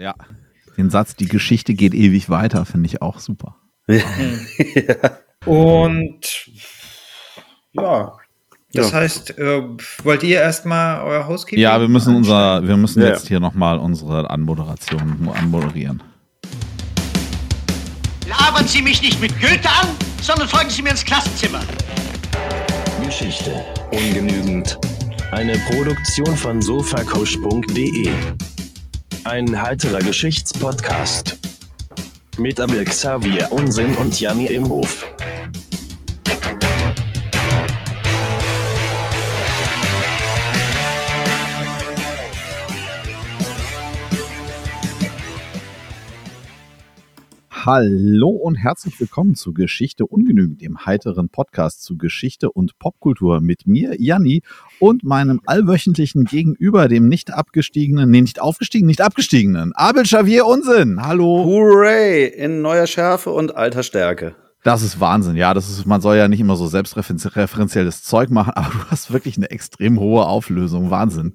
Ja. Den Satz, die Geschichte geht ewig weiter, finde ich auch super. ja. Und ja, das ja. heißt, äh, wollt ihr erstmal euer Housekeeping? Ja, wir müssen unser, wir müssen ja. jetzt hier nochmal unsere Anmoderation anmoderieren. Labern Sie mich nicht mit Goethe an, sondern folgen Sie mir ins Klassenzimmer. Geschichte ungenügend. Eine Produktion von sofacoach.de. Ein heiterer Geschichtspodcast. Mit Abel Xavier Unsinn und Janni im Hallo und herzlich willkommen zu Geschichte ungenügend, dem heiteren Podcast zu Geschichte und Popkultur mit mir, Janni, und meinem allwöchentlichen Gegenüber, dem nicht abgestiegenen, nee, nicht aufgestiegenen, nicht abgestiegenen, Abel Xavier Unsinn. Hallo. Hooray! In neuer Schärfe und alter Stärke. Das ist Wahnsinn, ja. Das ist, man soll ja nicht immer so selbstreferenzielles Zeug machen, aber du hast wirklich eine extrem hohe Auflösung. Wahnsinn.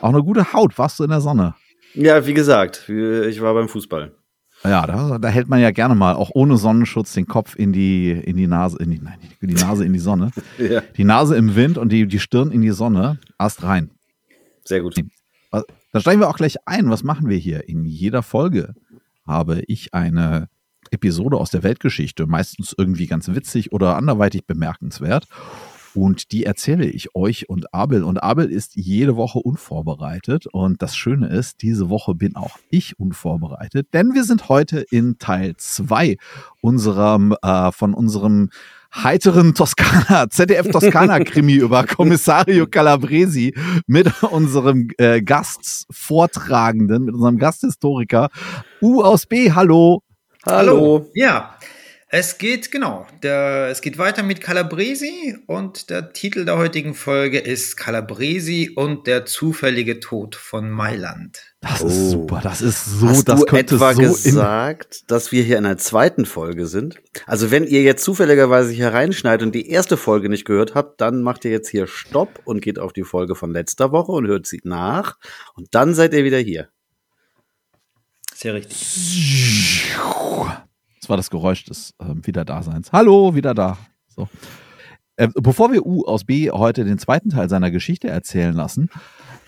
Auch eine gute Haut. Warst du in der Sonne? Ja, wie gesagt, ich war beim Fußball. Ja, da, da, hält man ja gerne mal auch ohne Sonnenschutz den Kopf in die, in die Nase, in die, nein, die Nase in die Sonne. ja. Die Nase im Wind und die, die Stirn in die Sonne. Ast rein. Sehr gut. Da steigen wir auch gleich ein. Was machen wir hier? In jeder Folge habe ich eine Episode aus der Weltgeschichte, meistens irgendwie ganz witzig oder anderweitig bemerkenswert. Und die erzähle ich euch und Abel. Und Abel ist jede Woche unvorbereitet. Und das Schöne ist, diese Woche bin auch ich unvorbereitet, denn wir sind heute in Teil zwei unserem, äh, von unserem heiteren Toskana, ZDF Toskana Krimi über Kommissario Calabresi mit unserem äh, Gastvortragenden, mit unserem Gasthistoriker U aus B. Hallo. Hallo. Ja. Es geht, genau, der, es geht weiter mit Calabresi und der Titel der heutigen Folge ist Calabresi und der zufällige Tod von Mailand. Das oh. ist super, das ist so, Hast das du könnte etwa so gesagt, dass wir hier in der zweiten Folge sind? Also wenn ihr jetzt zufälligerweise hier reinschneidet und die erste Folge nicht gehört habt, dann macht ihr jetzt hier Stopp und geht auf die Folge von letzter Woche und hört sie nach und dann seid ihr wieder hier. Sehr richtig. Das war das Geräusch des äh, Wiederdaseins. Hallo, wieder da. So. Äh, bevor wir U aus B heute den zweiten Teil seiner Geschichte erzählen lassen,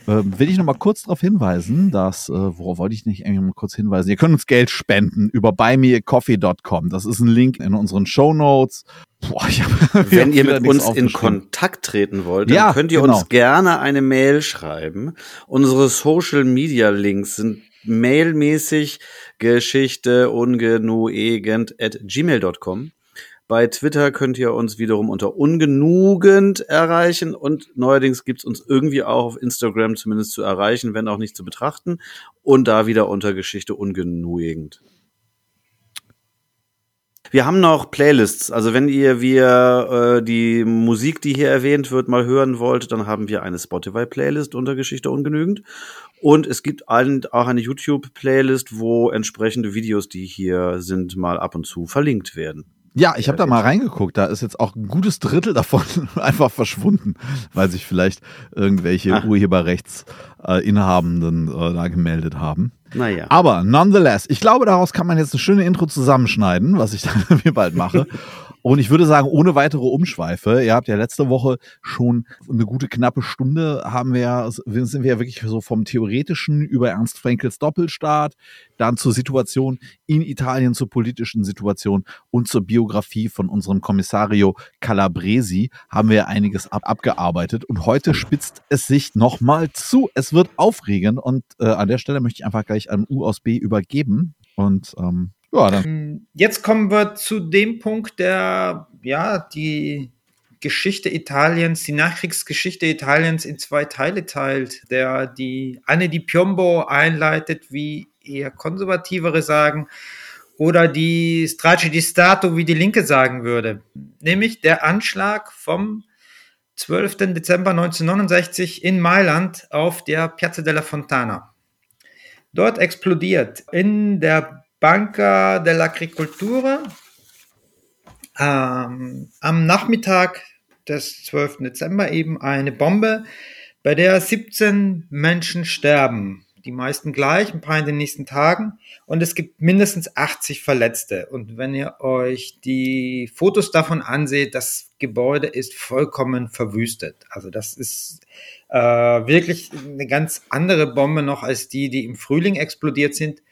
äh, will ich noch mal kurz darauf hinweisen, dass, äh, worauf wollte ich nicht eigentlich mal kurz hinweisen? Ihr könnt uns Geld spenden über buymeacoffee.com. Das ist ein Link in unseren Show Notes. Boah, hab, Wenn ihr mit uns in Kontakt treten wollt, dann ja, könnt ihr genau. uns gerne eine Mail schreiben. Unsere Social Media Links sind mailmäßig Geschichte ungenugend at gmail.com. Bei Twitter könnt ihr uns wiederum unter ungenugend erreichen und neuerdings gibt's uns irgendwie auch auf Instagram zumindest zu erreichen, wenn auch nicht zu betrachten. Und da wieder unter Geschichte ungenugend. Wir haben noch Playlists. Also wenn ihr wir äh, die Musik, die hier erwähnt wird, mal hören wollt, dann haben wir eine Spotify-Playlist unter Geschichte ungenügend. Und es gibt ein, auch eine YouTube-Playlist, wo entsprechende Videos, die hier sind, mal ab und zu verlinkt werden. Ja, ich habe da mal reingeguckt. Da ist jetzt auch ein gutes Drittel davon einfach verschwunden, weil sich vielleicht irgendwelche Ach. Urheberrechtsinhabenden äh, da gemeldet haben. Naja. Aber nonetheless, ich glaube, daraus kann man jetzt eine schöne Intro zusammenschneiden, was ich dann mir bald mache. Und ich würde sagen, ohne weitere Umschweife, ihr habt ja letzte Woche schon eine gute knappe Stunde haben wir, sind wir ja wirklich so vom Theoretischen über Ernst Frankels Doppelstaat, dann zur Situation in Italien, zur politischen Situation und zur Biografie von unserem Kommissario Calabresi haben wir einiges ab abgearbeitet. Und heute spitzt es sich nochmal zu. Es wird aufregend und äh, an der Stelle möchte ich einfach gleich an U aus B übergeben. Und ähm, ja, dann. Ähm, jetzt kommen wir zu dem Punkt, der ja die Geschichte Italiens, die Nachkriegsgeschichte Italiens in zwei Teile teilt, der die Anne di Piombo einleitet, wie eher konservativere sagen, oder die Strage di Stato, wie die Linke sagen würde, nämlich der Anschlag vom 12. Dezember 1969 in Mailand auf der Piazza della Fontana. Dort explodiert in der Banca dell'Agricoltura ähm, am Nachmittag des 12. Dezember eben eine Bombe, bei der 17 Menschen sterben. die meisten gleich, ein paar in den nächsten Tagen. Und es gibt mindestens 80 Verletzte. Und wenn ihr euch die Fotos davon anseht, das Gebäude ist vollkommen verwüstet. Also das ist äh, wirklich eine ganz andere Bombe noch als die, die im Frühling explodiert sind.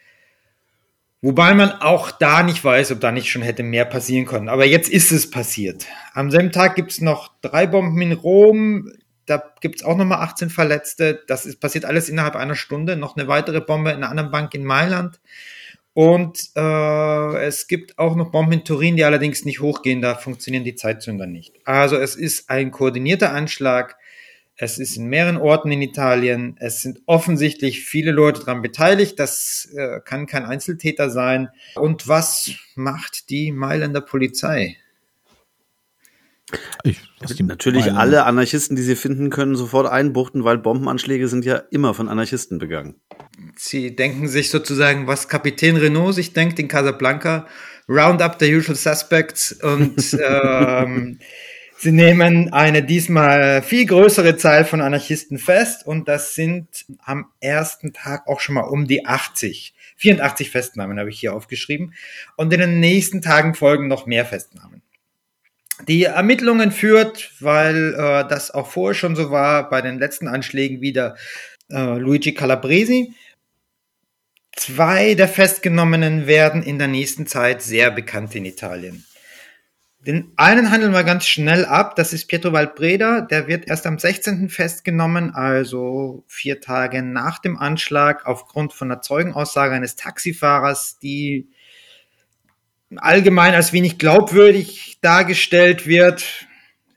Wobei man auch da nicht weiß, ob da nicht schon hätte mehr passieren können. Aber jetzt ist es passiert. Am selben Tag gibt es noch drei Bomben in Rom. Da gibt es auch nochmal 18 Verletzte. Das ist passiert alles innerhalb einer Stunde. Noch eine weitere Bombe in einer anderen Bank in Mailand. Und äh, es gibt auch noch Bomben in Turin, die allerdings nicht hochgehen. Da funktionieren die Zeitzünder nicht. Also es ist ein koordinierter Anschlag es ist in mehreren Orten in Italien. Es sind offensichtlich viele Leute daran beteiligt. Das äh, kann kein Einzeltäter sein. Und was macht die Mailänder Polizei? Ich, Natürlich Mailänder. alle Anarchisten, die sie finden können, sofort einbuchten, weil Bombenanschläge sind ja immer von Anarchisten begangen. Sie denken sich sozusagen, was Kapitän Renault sich denkt in Casablanca, round up the usual suspects und ähm, Sie nehmen eine diesmal viel größere Zahl von Anarchisten fest und das sind am ersten Tag auch schon mal um die 80. 84 Festnahmen habe ich hier aufgeschrieben und in den nächsten Tagen folgen noch mehr Festnahmen. Die Ermittlungen führt, weil äh, das auch vorher schon so war, bei den letzten Anschlägen wieder äh, Luigi Calabresi. Zwei der Festgenommenen werden in der nächsten Zeit sehr bekannt in Italien. Den einen handeln wir ganz schnell ab. Das ist Pietro Valbreda. Der wird erst am 16. festgenommen, also vier Tage nach dem Anschlag, aufgrund von einer Zeugenaussage eines Taxifahrers, die allgemein als wenig glaubwürdig dargestellt wird.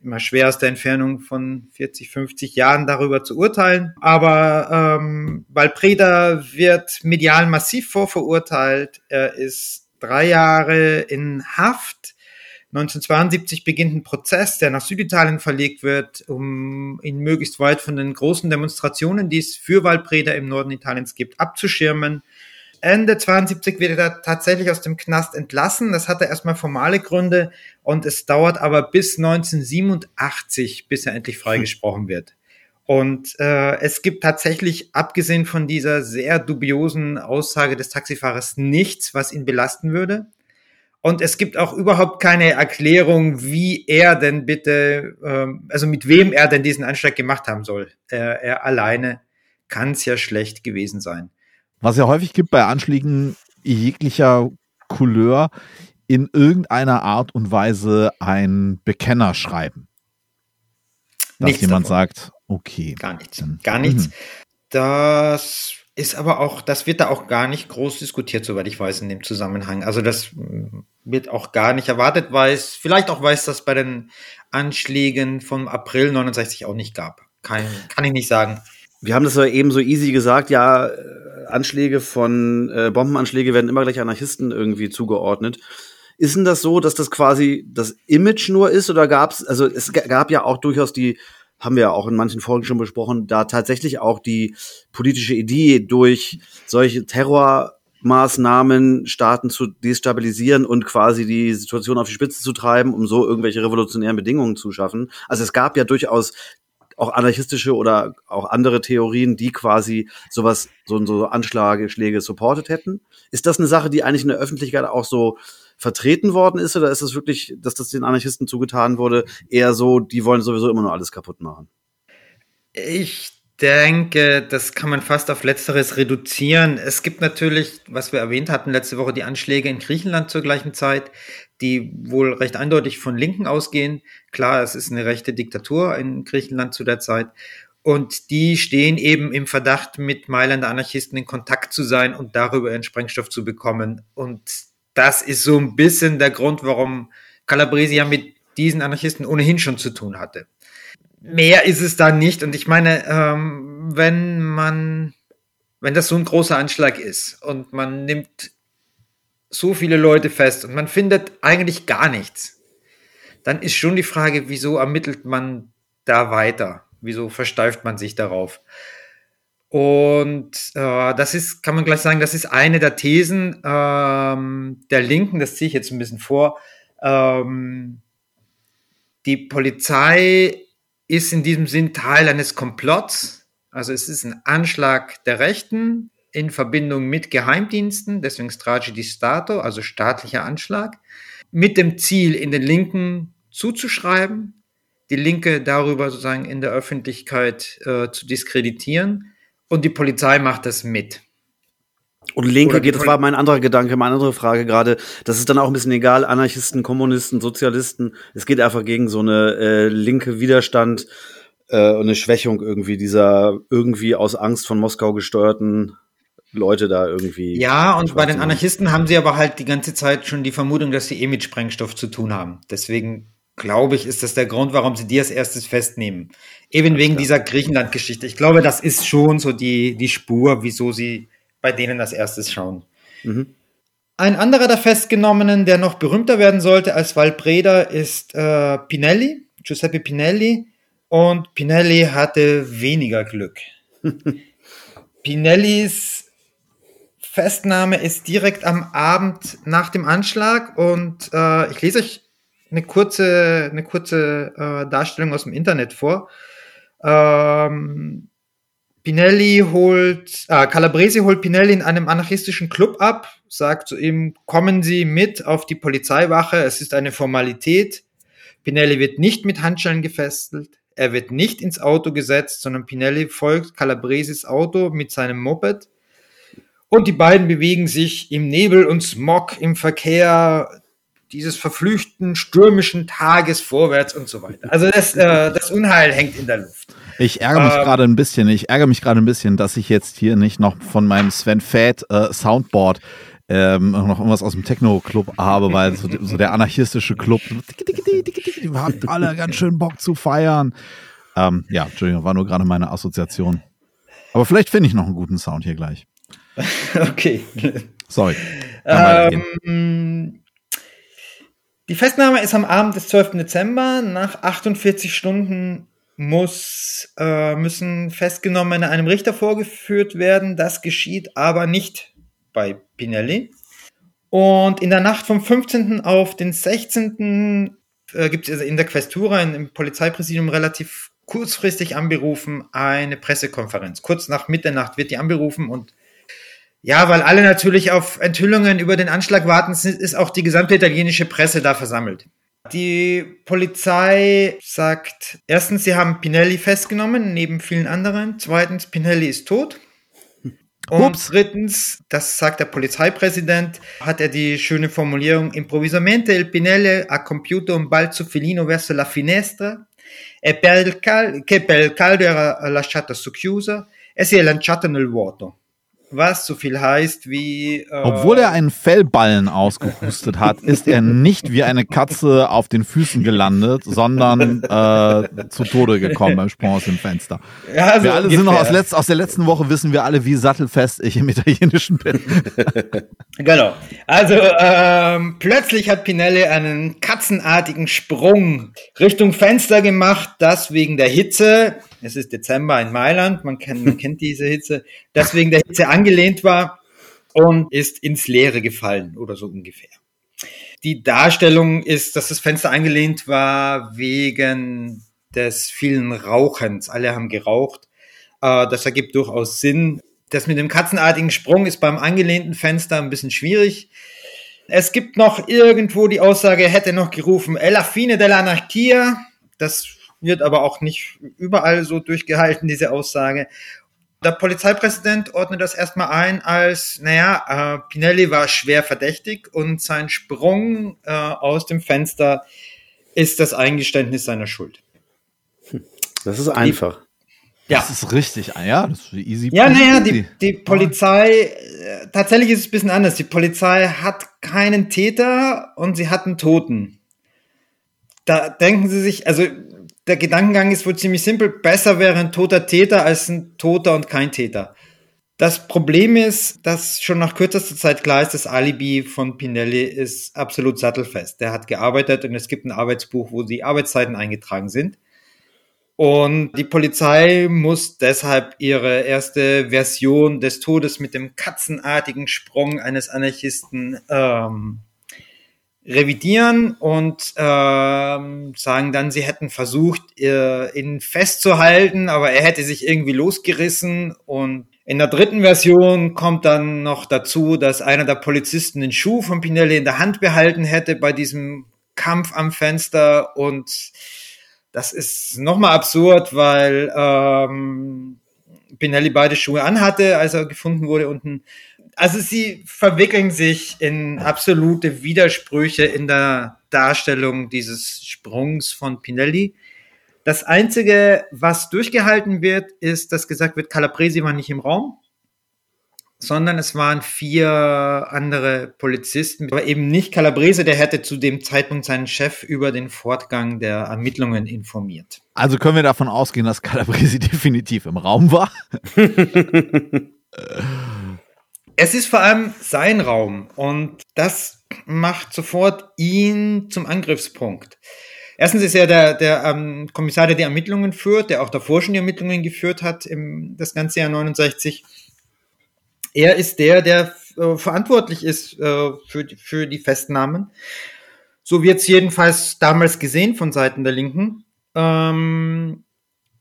Immer schwer aus der Entfernung von 40, 50 Jahren darüber zu urteilen. Aber ähm, Valpreda wird medial massiv vorverurteilt. Er ist drei Jahre in Haft 1972 beginnt ein Prozess, der nach Süditalien verlegt wird, um ihn möglichst weit von den großen Demonstrationen, die es für Waldbreder im Norden Italiens gibt, abzuschirmen. Ende 72 wird er tatsächlich aus dem Knast entlassen. Das hatte erstmal formale Gründe und es dauert aber bis 1987, bis er endlich freigesprochen wird. Und äh, es gibt tatsächlich, abgesehen von dieser sehr dubiosen Aussage des Taxifahrers, nichts, was ihn belasten würde. Und es gibt auch überhaupt keine Erklärung, wie er denn bitte, ähm, also mit wem er denn diesen Anschlag gemacht haben soll. Er, er alleine kann es ja schlecht gewesen sein. Was ja häufig gibt bei Anschlägen jeglicher Couleur, in irgendeiner Art und Weise ein Bekenner schreiben. Dass nichts jemand davon. sagt, okay. Gar nichts. Gar nichts. Mhm. Das ist aber auch, das wird da auch gar nicht groß diskutiert, soweit ich weiß, in dem Zusammenhang. Also das mm, wird auch gar nicht erwartet, weil es, vielleicht auch weiß, dass bei den Anschlägen vom April 69 auch nicht gab. Kann, kann ich nicht sagen. Wir haben das ja eben so easy gesagt, ja, äh, Anschläge von, äh, Bombenanschläge werden immer gleich Anarchisten irgendwie zugeordnet. Ist denn das so, dass das quasi das Image nur ist oder gab es, also es gab ja auch durchaus die haben wir ja auch in manchen Folgen schon besprochen, da tatsächlich auch die politische Idee durch solche Terrormaßnahmen Staaten zu destabilisieren und quasi die Situation auf die Spitze zu treiben, um so irgendwelche revolutionären Bedingungen zu schaffen. Also es gab ja durchaus auch anarchistische oder auch andere Theorien, die quasi sowas, so, so Anschläge, Schläge supportet hätten. Ist das eine Sache, die eigentlich in der Öffentlichkeit auch so vertreten worden ist oder ist es wirklich, dass das den Anarchisten zugetan wurde, eher so, die wollen sowieso immer nur alles kaputt machen? Ich denke, das kann man fast auf Letzteres reduzieren. Es gibt natürlich, was wir erwähnt hatten letzte Woche, die Anschläge in Griechenland zur gleichen Zeit, die wohl recht eindeutig von Linken ausgehen. Klar, es ist eine rechte Diktatur in Griechenland zu der Zeit. Und die stehen eben im Verdacht, mit Mailänder Anarchisten in Kontakt zu sein und darüber ihren Sprengstoff zu bekommen. Und das ist so ein bisschen der Grund, warum Calabresi ja mit diesen Anarchisten ohnehin schon zu tun hatte. Mehr ist es da nicht. Und ich meine, ähm, wenn man, wenn das so ein großer Anschlag ist und man nimmt so viele Leute fest und man findet eigentlich gar nichts, dann ist schon die Frage, wieso ermittelt man da weiter? Wieso versteift man sich darauf? Und äh, das ist, kann man gleich sagen, das ist eine der Thesen ähm, der Linken, das ziehe ich jetzt ein bisschen vor. Ähm, die Polizei ist in diesem Sinn Teil eines Komplotts, Also es ist ein Anschlag der Rechten in Verbindung mit Geheimdiensten, deswegen Strage di Stato, also staatlicher Anschlag, mit dem Ziel, in den Linken zuzuschreiben, die Linke darüber sozusagen in der Öffentlichkeit äh, zu diskreditieren und die Polizei macht das mit. Und Linke geht, das war mein anderer Gedanke, meine andere Frage gerade. Das ist dann auch ein bisschen egal, Anarchisten, Kommunisten, Sozialisten. Es geht einfach gegen so eine äh, linke Widerstand äh, und eine Schwächung irgendwie dieser irgendwie aus Angst von Moskau gesteuerten Leute da irgendwie. Ja, und bei den Anarchisten haben sie aber halt die ganze Zeit schon die Vermutung, dass sie eh mit Sprengstoff zu tun haben. Deswegen glaube ich, ist das der Grund, warum sie die als erstes festnehmen. Eben wegen dieser Griechenland-Geschichte. Ich glaube, das ist schon so die, die Spur, wieso sie bei denen als erstes schauen. Mhm. Ein anderer der Festgenommenen, der noch berühmter werden sollte als Valpreda, ist äh, Pinelli, Giuseppe Pinelli. Und Pinelli hatte weniger Glück. Pinellis Festnahme ist direkt am Abend nach dem Anschlag und äh, ich lese euch eine kurze, eine kurze äh, Darstellung aus dem Internet vor. Ähm, Pinelli holt, äh, Calabresi holt Pinelli in einem anarchistischen Club ab, sagt zu ihm, kommen Sie mit auf die Polizeiwache, es ist eine Formalität. Pinelli wird nicht mit Handschellen gefesselt, er wird nicht ins Auto gesetzt, sondern Pinelli folgt Calabresis Auto mit seinem Moped. Und die beiden bewegen sich im Nebel und Smog, im Verkehr dieses verflüchten stürmischen Tages vorwärts und so weiter. Also das, äh, das Unheil hängt in der Luft. Ich ärgere mich ähm, gerade ein bisschen, ich ärgere mich gerade ein bisschen, dass ich jetzt hier nicht noch von meinem Sven Fett äh, Soundboard ähm, noch irgendwas aus dem Techno-Club habe, weil so, so, der anarchistische Club, wir haben alle ganz schön Bock zu feiern. Ähm, ja, Entschuldigung, war nur gerade meine Assoziation. Aber vielleicht finde ich noch einen guten Sound hier gleich. okay. Sorry. Ähm, die Festnahme ist am Abend des 12. Dezember. Nach 48 Stunden muss, äh, müssen Festgenommene einem Richter vorgeführt werden. Das geschieht aber nicht bei Pinelli. Und in der Nacht vom 15. auf den 16. Äh, gibt es in der Questura, im Polizeipräsidium relativ kurzfristig anberufen, eine Pressekonferenz. Kurz nach Mitternacht wird die anberufen und ja, weil alle natürlich auf Enthüllungen über den Anschlag warten, ist auch die gesamte italienische Presse da versammelt. Die Polizei sagt, erstens, sie haben Pinelli festgenommen, neben vielen anderen. Zweitens, Pinelli ist tot. Und Ups. drittens, das sagt der Polizeipräsident, hat er die schöne Formulierung, improvvisamente il Pinelli ha compiuto un balzo felino verso la finestra e per il cal- che per il caldo era lasciata socchiusa e si è lanciato nel vuoto was so viel heißt wie. Äh, Obwohl er einen Fellballen ausgehustet hat, ist er nicht wie eine Katze auf den Füßen gelandet, sondern äh, zu Tode gekommen beim Sprung aus dem Fenster. Ja, also wir alle ungefähr. sind noch aus, letzt, aus der letzten Woche wissen wir alle, wie sattelfest ich im Italienischen bin. genau. Also ähm, plötzlich hat Pinelli einen katzenartigen Sprung Richtung Fenster gemacht, das wegen der Hitze es ist Dezember in Mailand, man kennt, man kennt diese Hitze, deswegen der Hitze angelehnt war und ist ins Leere gefallen oder so ungefähr. Die Darstellung ist, dass das Fenster angelehnt war wegen des vielen Rauchens. Alle haben geraucht. Äh, das ergibt durchaus Sinn. Das mit dem katzenartigen Sprung ist beim angelehnten Fenster ein bisschen schwierig. Es gibt noch irgendwo die Aussage, hätte noch gerufen, Ella fine dell'anarchia. Das wird aber auch nicht überall so durchgehalten, diese Aussage. Der Polizeipräsident ordnet das erstmal ein als, naja, äh, Pinelli war schwer verdächtig und sein Sprung äh, aus dem Fenster ist das Eingeständnis seiner Schuld. Das ist einfach. Die, ja. Das ist richtig, ah ja, das ist easy. Ja, naja, die, die Polizei, äh, tatsächlich ist es ein bisschen anders. Die Polizei hat keinen Täter und sie hat einen Toten. Da denken sie sich, also der Gedankengang ist wohl ziemlich simpel. Besser wäre ein toter Täter als ein toter und kein Täter. Das Problem ist, dass schon nach kürzester Zeit klar ist, das Alibi von Pinelli ist absolut sattelfest. Der hat gearbeitet und es gibt ein Arbeitsbuch, wo die Arbeitszeiten eingetragen sind. Und die Polizei muss deshalb ihre erste Version des Todes mit dem katzenartigen Sprung eines Anarchisten ähm, revidieren und ähm, sagen dann, sie hätten versucht, äh, ihn festzuhalten, aber er hätte sich irgendwie losgerissen. Und in der dritten Version kommt dann noch dazu, dass einer der Polizisten den Schuh von Pinelli in der Hand behalten hätte bei diesem Kampf am Fenster. Und das ist nochmal absurd, weil ähm, Pinelli beide Schuhe anhatte, als er gefunden wurde unten also sie verwickeln sich in absolute Widersprüche in der Darstellung dieses Sprungs von Pinelli. Das Einzige, was durchgehalten wird, ist, dass gesagt wird, Calabresi war nicht im Raum, sondern es waren vier andere Polizisten, aber eben nicht Calabrese, der hätte zu dem Zeitpunkt seinen Chef über den Fortgang der Ermittlungen informiert. Also können wir davon ausgehen, dass Calabresi definitiv im Raum war? Es ist vor allem sein Raum und das macht sofort ihn zum Angriffspunkt. Erstens ist er der, der ähm, Kommissar, der die Ermittlungen führt, der auch davor schon die Ermittlungen geführt hat, im, das ganze Jahr 69. Er ist der, der äh, verantwortlich ist äh, für, für die Festnahmen. So wird es jedenfalls damals gesehen von Seiten der Linken. Ähm,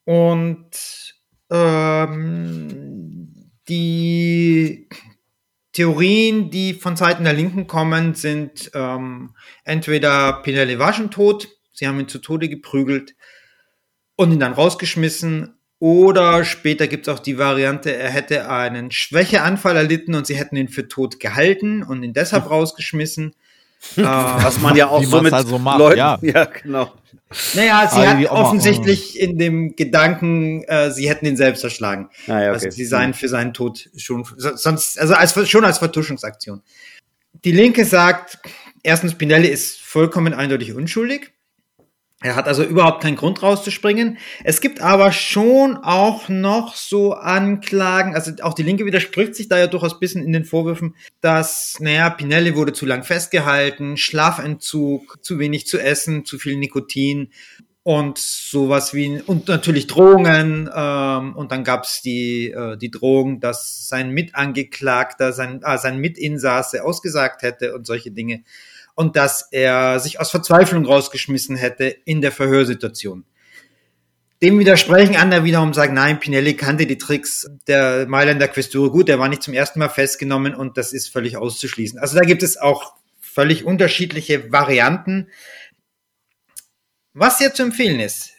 und ähm, die Theorien, die von Seiten der Linken kommen, sind ähm, entweder Pinelli war schon tot, sie haben ihn zu Tode geprügelt und ihn dann rausgeschmissen, oder später gibt es auch die Variante, er hätte einen Schwächeanfall erlitten und sie hätten ihn für tot gehalten und ihn deshalb rausgeschmissen. Was man ja auch so mit halt so macht, Leuten, ja. ja, genau. Naja, sie hat offensichtlich in dem Gedanken, äh, sie hätten ihn selbst erschlagen. Ah, ja, okay. Also sie seien für seinen Tod schon, sonst, also als, schon als Vertuschungsaktion. Die Linke sagt, erstens, Pinelli ist vollkommen eindeutig unschuldig. Er hat also überhaupt keinen Grund rauszuspringen. Es gibt aber schon auch noch so Anklagen, also auch die Linke widerspricht sich da ja durchaus ein bisschen in den Vorwürfen, dass, naja, Pinelli wurde zu lang festgehalten, Schlafentzug, zu wenig zu essen, zu viel Nikotin und sowas wie, und natürlich Drohungen, ähm, und dann gab's die, äh, die Drohung, dass sein Mitangeklagter, sein, äh, sein Mitinsasse ausgesagt hätte und solche Dinge und dass er sich aus Verzweiflung rausgeschmissen hätte in der Verhörsituation. Dem widersprechen andere wiederum sagen, nein, Pinelli kannte die Tricks der Mailänder Questure gut, der war nicht zum ersten Mal festgenommen und das ist völlig auszuschließen. Also da gibt es auch völlig unterschiedliche Varianten. Was hier zu empfehlen ist,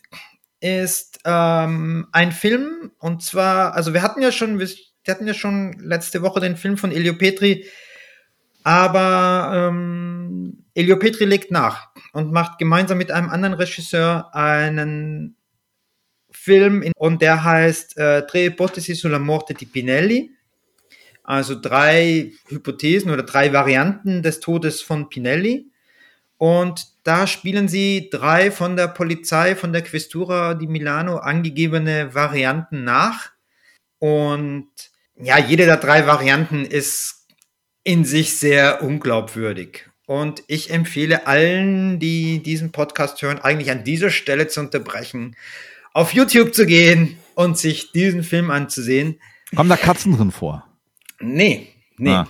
ist ähm, ein Film und zwar, also wir hatten ja schon, wir hatten ja schon letzte Woche den Film von Elio Petri aber ähm, Elio Petri legt nach und macht gemeinsam mit einem anderen Regisseur einen Film in, und der heißt äh, Tre ipotesi sulla morte di Pinelli. Also drei Hypothesen oder drei Varianten des Todes von Pinelli. Und da spielen sie drei von der Polizei, von der Questura di Milano angegebene Varianten nach. Und ja, jede der drei Varianten ist in sich sehr unglaubwürdig. Und ich empfehle allen, die diesen Podcast hören, eigentlich an dieser Stelle zu unterbrechen, auf YouTube zu gehen und sich diesen Film anzusehen. Kommen da Katzen drin vor? Nee, nee. Ah.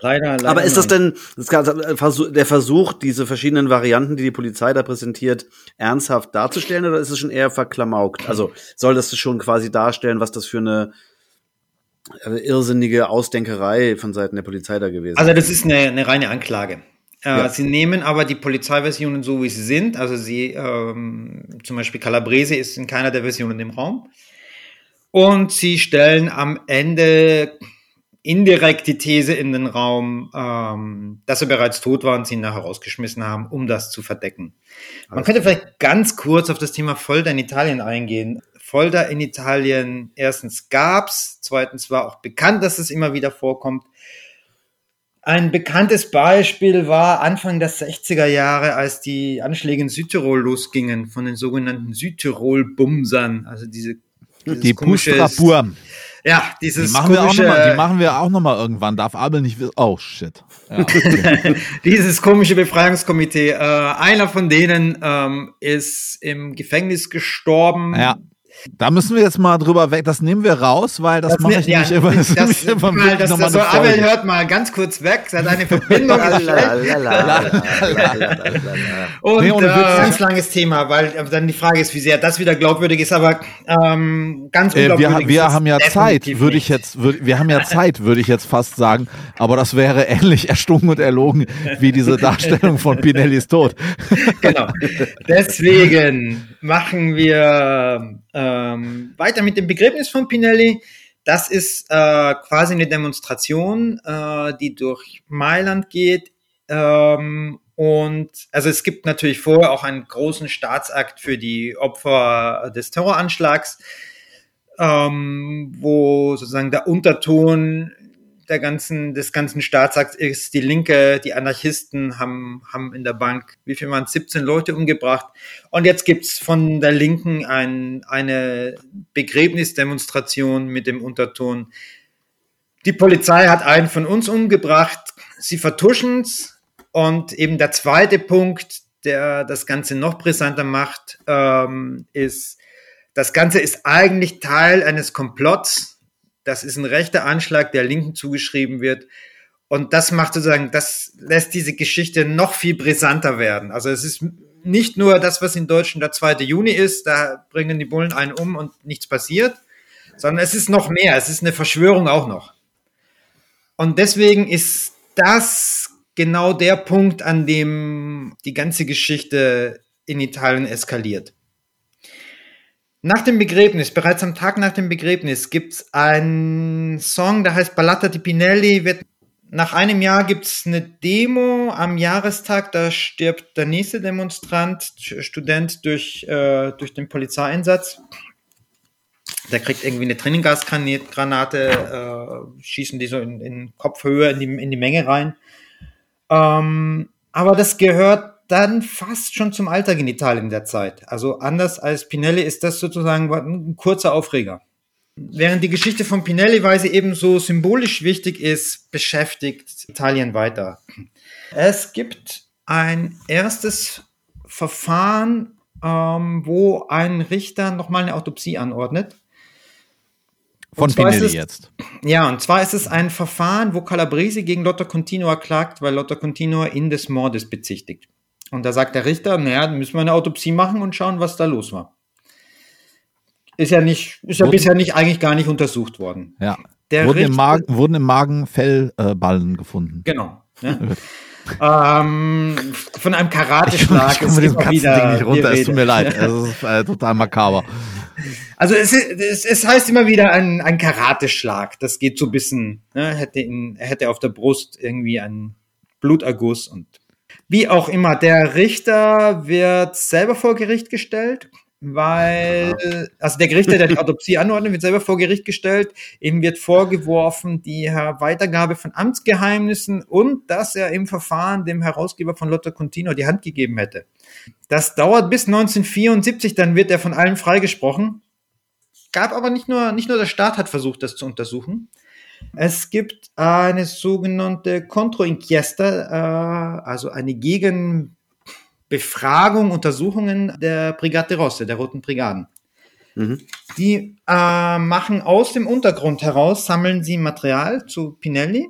Leider, leider. Aber ist das denn der Versuch, diese verschiedenen Varianten, die die Polizei da präsentiert, ernsthaft darzustellen oder ist es schon eher verklamaukt? Also soll das schon quasi darstellen, was das für eine irrsinnige Ausdenkerei von Seiten der Polizei da gewesen. Also das ist eine, eine reine Anklage. Äh, ja. Sie nehmen aber die Polizeiversionen so, wie sie sind. Also sie, ähm, zum Beispiel Calabrese ist in keiner der Versionen im Raum. Und sie stellen am Ende indirekt die These in den Raum, ähm, dass er bereits tot war und sie ihn nachher rausgeschmissen haben, um das zu verdecken. Man könnte vielleicht ganz kurz auf das Thema Folter in Italien eingehen. Folter in Italien erstens gab's, zweitens war auch bekannt, dass es immer wieder vorkommt. Ein bekanntes Beispiel war Anfang der 60er Jahre, als die Anschläge in Südtirol losgingen von den sogenannten Südtirol-Bumsern, also diese die Pustraburm. Ja, dieses die machen komische, wir auch noch mal, Die machen wir auch noch mal irgendwann. Darf Abel nicht wissen. Oh shit. Ja, okay. dieses komische Befreiungskomitee. Äh, einer von denen ähm, ist im Gefängnis gestorben. Ja Da müssen wir jetzt mal drüber weg. Das nehmen wir raus, weil das, das mache ich ja, nicht immer. Das, das, immer mal, das, das so, Abel hört mal ganz kurz weg. Seid eine Verbindung. Und nee, äh, ganz langes Thema, weil dann die Frage ist, wie sehr das wieder glaubwürdig ist. Aber ähm, ganz unglaubwürdig. Äh, wir, wir haben ja Zeit, würde ich jetzt. Würd, wir haben ja Zeit, würde ich jetzt fast sagen. Aber das wäre ähnlich erstunken und erlogen wie diese Darstellung von Pinellis Tod. genau. Deswegen machen wir ähm, weiter mit dem Begräbnis von Pinelli. Das ist äh, quasi eine Demonstration, äh, die durch Mailand geht. Ähm, und also es gibt natürlich vorher auch einen großen Staatsakt für die Opfer des Terroranschlags, ähm, wo sozusagen der Unterton der ganzen, des ganzen Staatsakts ist, die Linke, die Anarchisten haben, haben in der Bank, wie viel waren 17 Leute umgebracht. Und jetzt gibt's von der Linken ein, eine Begräbnisdemonstration mit dem Unterton. Die Polizei hat einen von uns umgebracht, sie vertuschen's. Und eben der zweite Punkt, der das Ganze noch brisanter macht, ähm, ist, das Ganze ist eigentlich Teil eines Komplotts das ist ein rechter Anschlag, der Linken zugeschrieben wird. Und das macht sozusagen, das lässt diese Geschichte noch viel brisanter werden. Also es ist nicht nur das, was in Deutschland der 2. Juni ist, da bringen die Bullen einen um und nichts passiert, sondern es ist noch mehr. Es ist eine Verschwörung auch noch. Und deswegen ist das genau der Punkt, an dem die ganze Geschichte in Italien eskaliert. Nach dem Begräbnis, bereits am Tag nach dem Begräbnis, gibt's einen Song, der heißt Ballata di Pinelli. Wird, nach einem Jahr gibt's eine Demo am Jahrestag, da stirbt der nächste Demonstrant, Student durch, äh, durch den Polizeieinsatz. Der kriegt irgendwie eine Tränengasgranate, äh, schießen die so in, in Kopfhöhe in die, in die Menge rein. Ähm, aber das gehört dann fast schon zum Alltag in Italien der Zeit. Also anders als Pinelli ist das sozusagen ein kurzer Aufreger. Während die Geschichte von Pinelli, weil sie eben so symbolisch wichtig ist, beschäftigt Italien weiter. Es gibt ein erstes Verfahren, ähm, wo ein Richter nochmal eine Autopsie anordnet. Von Pinelli es, jetzt. Ja, und zwar ist es ein Verfahren, wo Calabresi gegen Lotta Continua klagt, weil Lotta Continua ihn des Mordes bezichtigt. Und da sagt der Richter, naja, müssen wir eine Autopsie machen und schauen, was da los war. Ist ja nicht, ist ja wurden, bisher nicht eigentlich gar nicht untersucht worden. Ja. Der wurden, Richter, im Magen, wurden im Magen Fellballen äh, gefunden. Genau. Ja. ähm, von einem Karateschlag. Ich komme mit diesem Ding nicht runter, es tut mir leid. Es ist äh, total makaber. Also es, es, es heißt immer wieder ein, ein Karateschlag. Das geht so ein bisschen, ne, hätte ihn, er hätte auf der Brust irgendwie einen Bluterguss und wie auch immer, der Richter wird selber vor Gericht gestellt, weil, also der Richter, der die Autopsie anordnet, wird selber vor Gericht gestellt. Ihm wird vorgeworfen, die Weitergabe von Amtsgeheimnissen und dass er im Verfahren dem Herausgeber von Lotto Contino die Hand gegeben hätte. Das dauert bis 1974, dann wird er von allen freigesprochen. Gab aber nicht nur, nicht nur der Staat hat versucht, das zu untersuchen. Es gibt eine sogenannte Controinchiesta, äh, also eine Gegenbefragung, Untersuchungen der Brigate Rosse, der Roten Brigaden. Mhm. Die äh, machen aus dem Untergrund heraus, sammeln sie Material zu Pinelli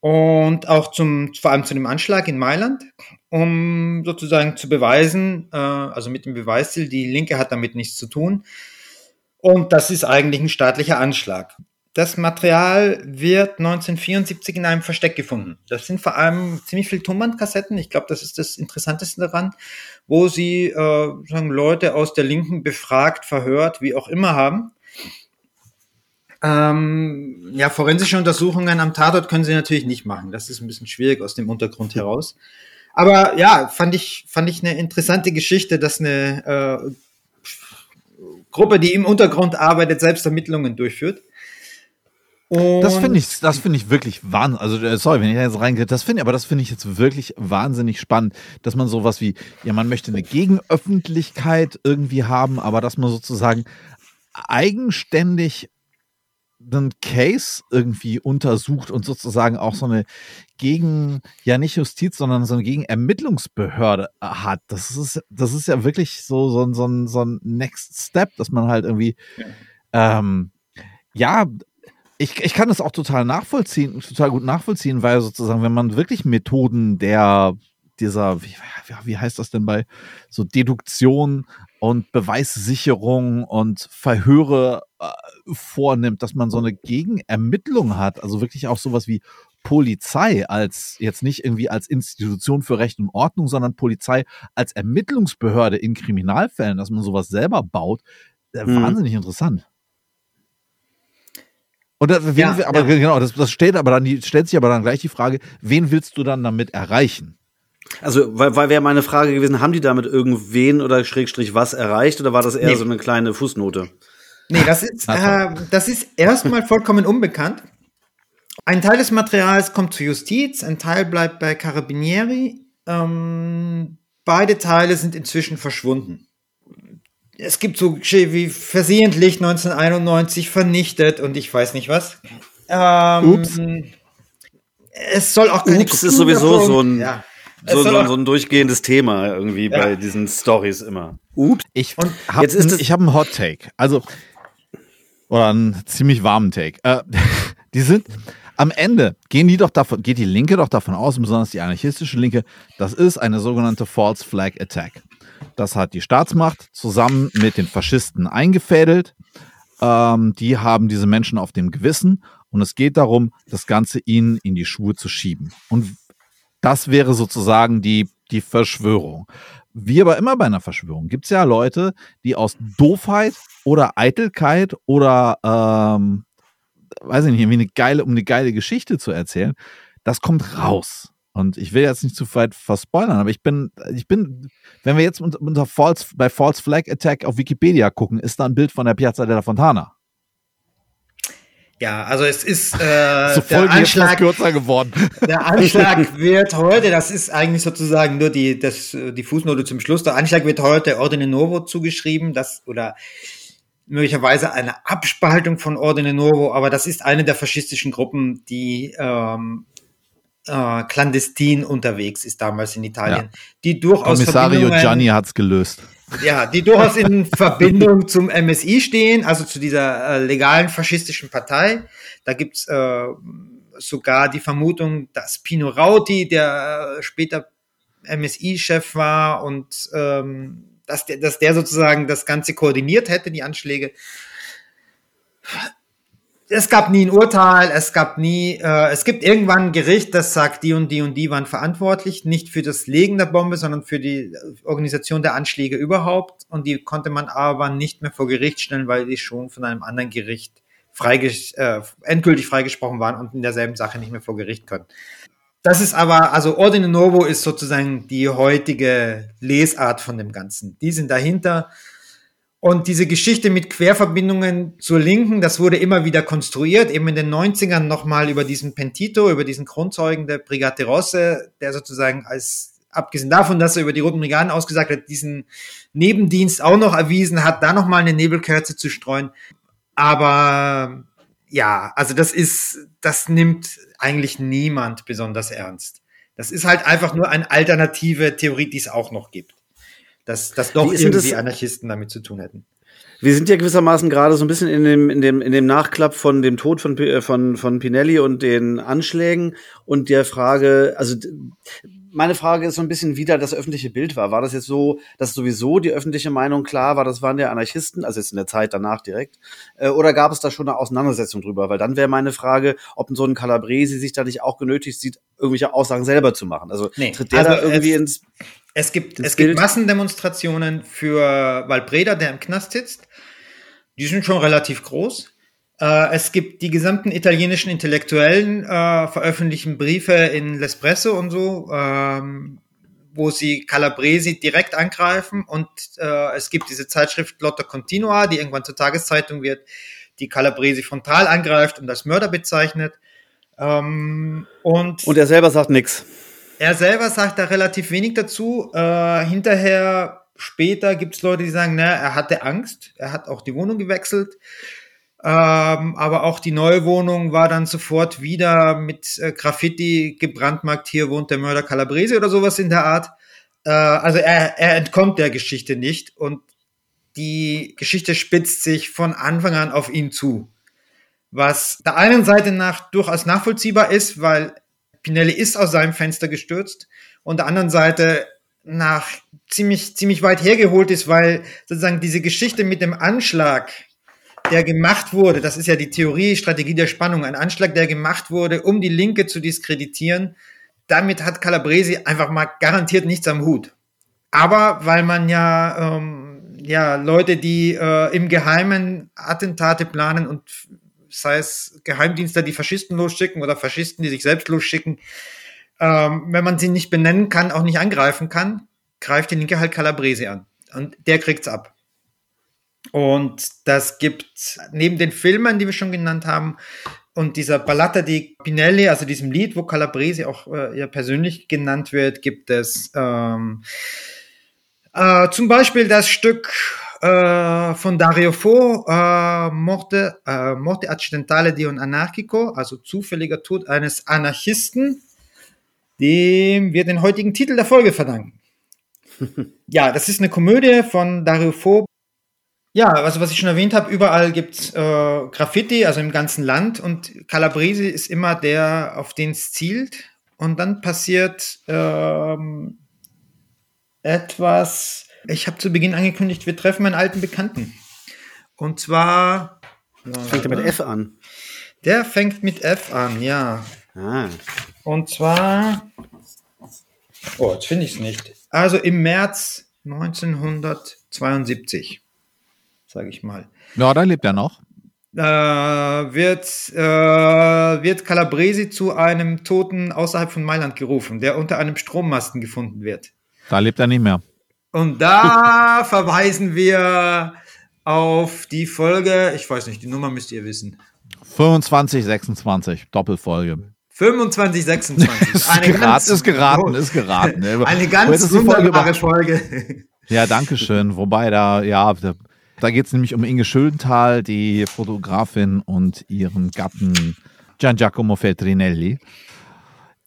und auch zum, vor allem zu dem Anschlag in Mailand, um sozusagen zu beweisen, äh, also mit dem Beweisziel, die Linke hat damit nichts zu tun. Und das ist eigentlich ein staatlicher Anschlag. Das Material wird 1974 in einem Versteck gefunden. Das sind vor allem ziemlich viele Tonbandkassetten. Ich glaube, das ist das Interessanteste daran, wo sie äh, sagen, Leute aus der Linken befragt, verhört, wie auch immer haben. Ähm, ja, forensische Untersuchungen am Tatort können sie natürlich nicht machen. Das ist ein bisschen schwierig aus dem Untergrund heraus. Aber ja, fand ich, fand ich eine interessante Geschichte, dass eine äh, Gruppe, die im Untergrund arbeitet, selbst Ermittlungen durchführt. Und das finde ich, das finde ich wirklich wahnsinnig. Also äh, sorry, wenn ich da jetzt reingehe, das finde ich, aber das finde ich jetzt wirklich wahnsinnig spannend, dass man sowas wie, ja, man möchte eine Gegenöffentlichkeit irgendwie haben, aber dass man sozusagen eigenständig einen Case irgendwie untersucht und sozusagen auch so eine gegen, ja nicht Justiz, sondern so eine Gegenermittlungsbehörde hat. Das ist, das ist ja wirklich so, so, so, so ein Next Step, dass man halt irgendwie, ja, ähm, ja ich, ich kann das auch total nachvollziehen, total gut nachvollziehen, weil sozusagen, wenn man wirklich Methoden der dieser, wie, wie heißt das denn bei so Deduktion und Beweissicherung und Verhöre äh, vornimmt, dass man so eine Gegenermittlung hat, also wirklich auch sowas wie Polizei als jetzt nicht irgendwie als Institution für Recht und Ordnung, sondern Polizei als Ermittlungsbehörde in Kriminalfällen, dass man sowas selber baut, äh, hm. wahnsinnig interessant. Und das, ja, aber ja. genau, das, das stellt aber dann die, stellt sich aber dann gleich die Frage, wen willst du dann damit erreichen? Also, weil, weil wäre meine Frage gewesen, haben die damit irgendwen oder Schrägstrich was erreicht oder war das eher nee. so eine kleine Fußnote? Nee, das ist, äh, das ist erstmal vollkommen unbekannt. Ein Teil des Materials kommt zur Justiz, ein Teil bleibt bei Carabinieri. Ähm, beide Teile sind inzwischen verschwunden. Es gibt so wie versehentlich 1991 vernichtet und ich weiß nicht was. Ähm, Ups. Es soll auch keine Ups ist sowieso so ein ja. So, so, so, ein durchgehendes Thema irgendwie ja. bei diesen Stories immer. Ups. Ich habe ich hab einen Hot Take. Also, oder einen ziemlich warmen Take. Äh, die sind, am Ende gehen die doch davon, geht die Linke doch davon aus, besonders die anarchistische Linke, das ist eine sogenannte False Flag Attack. Das hat die Staatsmacht zusammen mit den Faschisten eingefädelt. Ähm, die haben diese Menschen auf dem Gewissen und es geht darum, das Ganze ihnen in die Schuhe zu schieben. Und das wäre sozusagen die, die Verschwörung. Wie aber immer bei einer Verschwörung gibt es ja Leute, die aus Doofheit oder Eitelkeit oder ähm, weiß ich nicht, irgendwie eine geile, um eine geile Geschichte zu erzählen, das kommt raus. Und ich will jetzt nicht zu weit verspoilern, aber ich bin, ich bin, wenn wir jetzt unter False, bei False Flag Attack auf Wikipedia gucken, ist da ein Bild von der Piazza della Fontana. Ja, also es ist äh, so der Anschlag kürzer geworden. Der Anschlag wird heute, das ist eigentlich sozusagen nur die das die Fußnote zum Schluss. Der Anschlag wird heute Ordine Novo zugeschrieben, das oder möglicherweise eine Abspaltung von Ordine Novo, aber das ist eine der faschistischen Gruppen, die ähm, äh, clandestin unterwegs ist damals in Italien, ja. die durchaus Kommissario Gianni hat's gelöst. Ja, die durchaus in Verbindung zum MSI stehen, also zu dieser äh, legalen faschistischen Partei. Da gibt's äh, sogar die Vermutung, dass Pino Rauti, der äh, später MSI-Chef war und ähm, dass der, dass der sozusagen das Ganze koordiniert hätte, die Anschläge es gab nie ein Urteil, es gab nie, äh, es gibt irgendwann ein Gericht, das sagt, die und die und die waren verantwortlich, nicht für das Legen der Bombe, sondern für die Organisation der Anschläge überhaupt. Und die konnte man aber nicht mehr vor Gericht stellen, weil die schon von einem anderen Gericht freiges äh, endgültig freigesprochen waren und in derselben Sache nicht mehr vor Gericht können. Das ist aber, also Ordine Novo ist sozusagen die heutige Lesart von dem Ganzen. Die sind dahinter und diese Geschichte mit Querverbindungen zur Linken, das wurde immer wieder konstruiert, eben in den 90ern nochmal über diesen Pentito, über diesen Grundzeugen der Brigate Rosse, der sozusagen als, abgesehen davon, dass er über die Roten Brigaden ausgesagt hat, diesen Nebendienst auch noch erwiesen hat, da nochmal eine Nebelkerze zu streuen. Aber ja, also das ist, das nimmt eigentlich niemand besonders ernst. Das ist halt einfach nur eine alternative Theorie, die es auch noch gibt dass, dass doch irgendwie das? Anarchisten damit zu tun hätten. Wir sind ja gewissermaßen gerade so ein bisschen in dem, in dem, in dem Nachklapp von dem Tod von, äh, von, von Pinelli und den Anschlägen und der Frage, also meine Frage ist so ein bisschen, wie da das öffentliche Bild war. War das jetzt so, dass sowieso die öffentliche Meinung klar war, das waren der Anarchisten, also jetzt in der Zeit danach direkt, äh, oder gab es da schon eine Auseinandersetzung drüber? Weil dann wäre meine Frage, ob so ein Calabresi sich da nicht auch genötigt sieht, irgendwelche Aussagen selber zu machen. Also nee, tritt der also da irgendwie ins es gibt, es gibt Massendemonstrationen für Valbreda, der im Knast sitzt. Die sind schon relativ groß. Äh, es gibt die gesamten italienischen Intellektuellen äh, veröffentlichen Briefe in L'Espresso und so, ähm, wo sie Calabresi direkt angreifen. Und äh, es gibt diese Zeitschrift Lotta Continua, die irgendwann zur Tageszeitung wird, die Calabresi frontal angreift und als Mörder bezeichnet. Ähm, und, und er selber sagt nichts. Er selber sagt da relativ wenig dazu. Äh, hinterher, später gibt es Leute, die sagen, na, er hatte Angst. Er hat auch die Wohnung gewechselt. Ähm, aber auch die neue Wohnung war dann sofort wieder mit äh, Graffiti gebrandmarkt. Hier wohnt der Mörder Calabrese oder sowas in der Art. Äh, also er, er entkommt der Geschichte nicht und die Geschichte spitzt sich von Anfang an auf ihn zu. Was der einen Seite nach durchaus nachvollziehbar ist, weil Pinelli ist aus seinem Fenster gestürzt und der anderen Seite nach ziemlich, ziemlich weit hergeholt ist, weil sozusagen diese Geschichte mit dem Anschlag, der gemacht wurde, das ist ja die Theorie, Strategie der Spannung, ein Anschlag, der gemacht wurde, um die Linke zu diskreditieren, damit hat Calabresi einfach mal garantiert nichts am Hut. Aber weil man ja, ähm, ja Leute, die äh, im Geheimen Attentate planen und sei es Geheimdienste, die Faschisten losschicken oder Faschisten, die sich selbst losschicken, ähm, wenn man sie nicht benennen kann, auch nicht angreifen kann, greift die Linke halt Calabrese an. Und der kriegt's ab. Und das gibt neben den Filmen, die wir schon genannt haben, und dieser Ballata di Pinelli, also diesem Lied, wo Calabrese auch äh, ja persönlich genannt wird, gibt es ähm, äh, zum Beispiel das Stück äh, von Dario Fo, äh, Morte, äh, Morte Accidentale di un Anarchico, also zufälliger Tod eines Anarchisten, dem wir den heutigen Titel der Folge verdanken. ja, das ist eine Komödie von Dario Fo. Ja, also was ich schon erwähnt habe, überall gibt's äh, Graffiti, also im ganzen Land und Calabrese ist immer der, auf den es zielt. Und dann passiert ähm, etwas, ich habe zu Beginn angekündigt, wir treffen einen alten Bekannten. Und zwar. Fängt er mit F an? Der fängt mit F an, ja. Ah. Und zwar. Oh, jetzt finde ich es nicht. Also im März 1972, sage ich mal. Ja, da lebt er noch. Äh, wird, äh, wird Calabresi zu einem Toten außerhalb von Mailand gerufen, der unter einem Strommasten gefunden wird. Da lebt er nicht mehr. Und da verweisen wir auf die Folge, ich weiß nicht, die Nummer müsst ihr wissen. 25, 26, Doppelfolge. 25, 26. ist, eine geraten, ganz, ist geraten, ist geraten. Eine ganz wunderbare Folge. Ja, danke schön. Wobei da, ja, da, da geht es nämlich um Inge Schöntal, die Fotografin und ihren Gatten Gian Giacomo Feltrinelli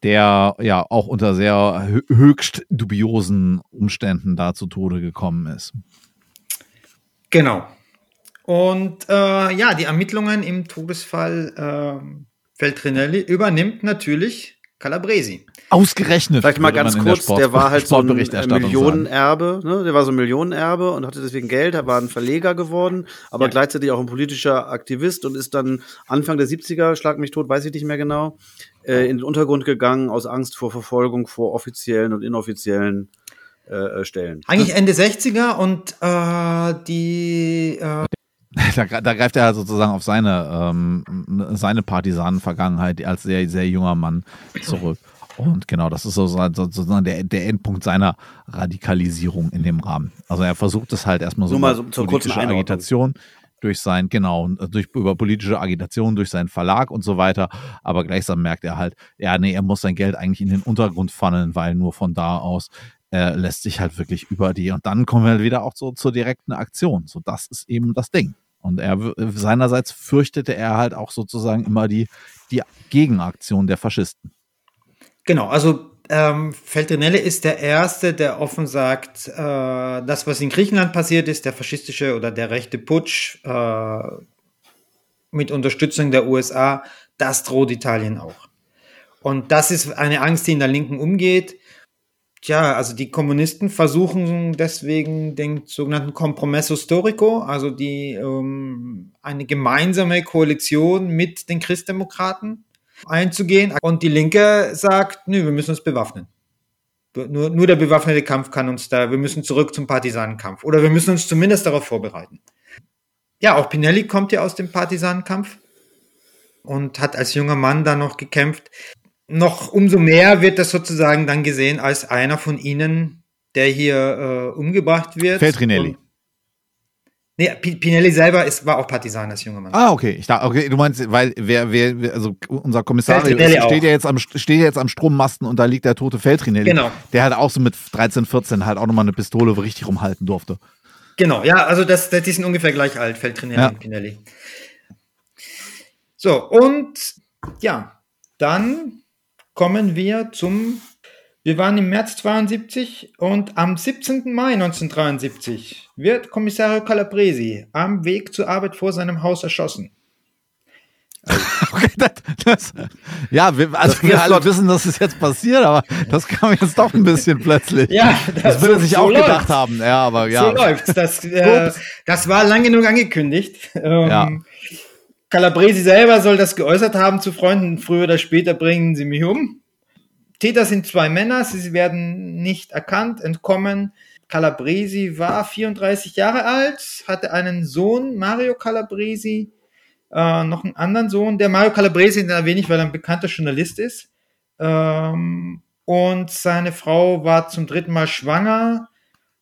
der ja auch unter sehr höchst dubiosen Umständen da zu Tode gekommen ist. Genau. Und äh, ja, die Ermittlungen im Todesfall äh, Feltrinelli übernimmt natürlich Calabresi. Ausgerechnet. Vielleicht mal ganz kurz, der war halt so ein Millionenerbe, ne? der war so ein Millionenerbe und hatte deswegen Geld, er war ein Verleger geworden, aber ja. gleichzeitig auch ein politischer Aktivist und ist dann Anfang der 70er, schlag mich tot, weiß ich nicht mehr genau, äh, in den Untergrund gegangen aus Angst vor Verfolgung vor offiziellen und inoffiziellen äh Stellen. Eigentlich Ende 60er und äh, die äh da, da, greift er halt sozusagen auf seine, ähm, seine Partisanen-Vergangenheit als sehr, sehr junger Mann zurück. Und genau, das ist sozusagen der, der Endpunkt seiner Radikalisierung in dem Rahmen. Also er versucht es halt erstmal so, Nur mal so zur kurzen Agitation durch sein, genau, durch, über politische Agitation, durch seinen Verlag und so weiter. Aber gleichsam merkt er halt, ja, nee, er muss sein Geld eigentlich in den Untergrund funneln, weil nur von da aus äh, lässt sich halt wirklich über die. Und dann kommen wir halt wieder auch so zur direkten Aktion. So, das ist eben das Ding. Und er seinerseits fürchtete er halt auch sozusagen immer die, die Gegenaktion der Faschisten. Genau, also ähm, Feltrinelli ist der Erste, der offen sagt, äh, das, was in Griechenland passiert ist, der faschistische oder der rechte Putsch äh, mit Unterstützung der USA, das droht Italien auch. Und das ist eine Angst, die in der Linken umgeht. Tja, also die Kommunisten versuchen deswegen den sogenannten Compromesso Storico, also die ähm, eine gemeinsame Koalition mit den Christdemokraten einzugehen. Und die Linke sagt, nö, wir müssen uns bewaffnen. Nur, nur der bewaffnete Kampf kann uns da, wir müssen zurück zum Partisanenkampf. Oder wir müssen uns zumindest darauf vorbereiten. Ja, auch Pinelli kommt ja aus dem Partisanenkampf und hat als junger Mann da noch gekämpft noch umso mehr wird das sozusagen dann gesehen als einer von ihnen, der hier äh, umgebracht wird. Feltrinelli. Nee, Pinelli selber ist, war auch Partisan als junger Mann. Ah, okay. Ich dachte, okay, du meinst, weil wer, wer, also unser Kommissar steht ja, jetzt am, steht jetzt am Strommasten und da liegt der tote Feltrinelli. Genau. Der halt auch so mit 13, 14 halt auch nochmal eine Pistole richtig rumhalten durfte. Genau, ja, also das, das, die sind ungefähr gleich alt, Feltrinelli ja. und Pinelli. So, und ja, dann kommen wir zum, wir waren im März 72 und am 17. Mai 1973 wird Kommissario Calabresi am Weg zur Arbeit vor seinem Haus erschossen. okay, das, das, ja, wir, also wir alle wissen, dass es jetzt passiert, aber das kam jetzt doch ein bisschen plötzlich. Ja, das, das würde so, sich so auch läuft's. gedacht haben. Ja, aber ja. So läuft's. Das, äh, das war lang genug angekündigt. Ähm, ja. Calabresi selber soll das geäußert haben zu Freunden. Früher oder später bringen sie mich um. Täter sind zwei Männer. Sie werden nicht erkannt, entkommen. Calabresi war 34 Jahre alt, hatte einen Sohn, Mario Calabresi, äh, noch einen anderen Sohn, der Mario Calabresi, den erwähne ich, weil er ein bekannter Journalist ist. Ähm, und seine Frau war zum dritten Mal schwanger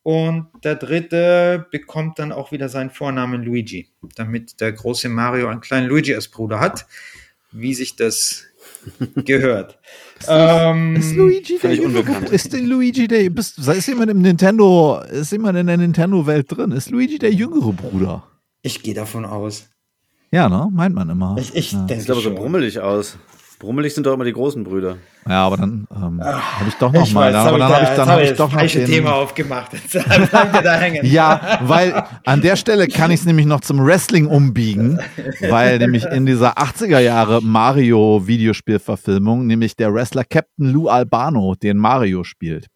und der dritte bekommt dann auch wieder seinen Vornamen Luigi, damit der große Mario einen kleinen Luigi als Bruder hat, wie sich das gehört. ist, ähm, ist Luigi der unbekannt. Ist der Luigi der bist, ist jemand im Nintendo, ist jemand in der Nintendo Welt drin? Ist Luigi der jüngere Bruder? Ich gehe davon aus. Ja, ne? Meint man immer. Ich, ich ja. denke, aber so brummelig aus. Brummelig sind doch immer die großen Brüder. Ja, aber dann ähm, habe ich doch noch mal, weiß, aber dann habe ich dann habe ich doch noch den, Thema aufgemacht. ja, weil an der Stelle kann ich es nämlich noch zum Wrestling umbiegen, weil nämlich in dieser 80er Jahre Mario Videospielverfilmung nämlich der Wrestler Captain Lou Albano den Mario spielt.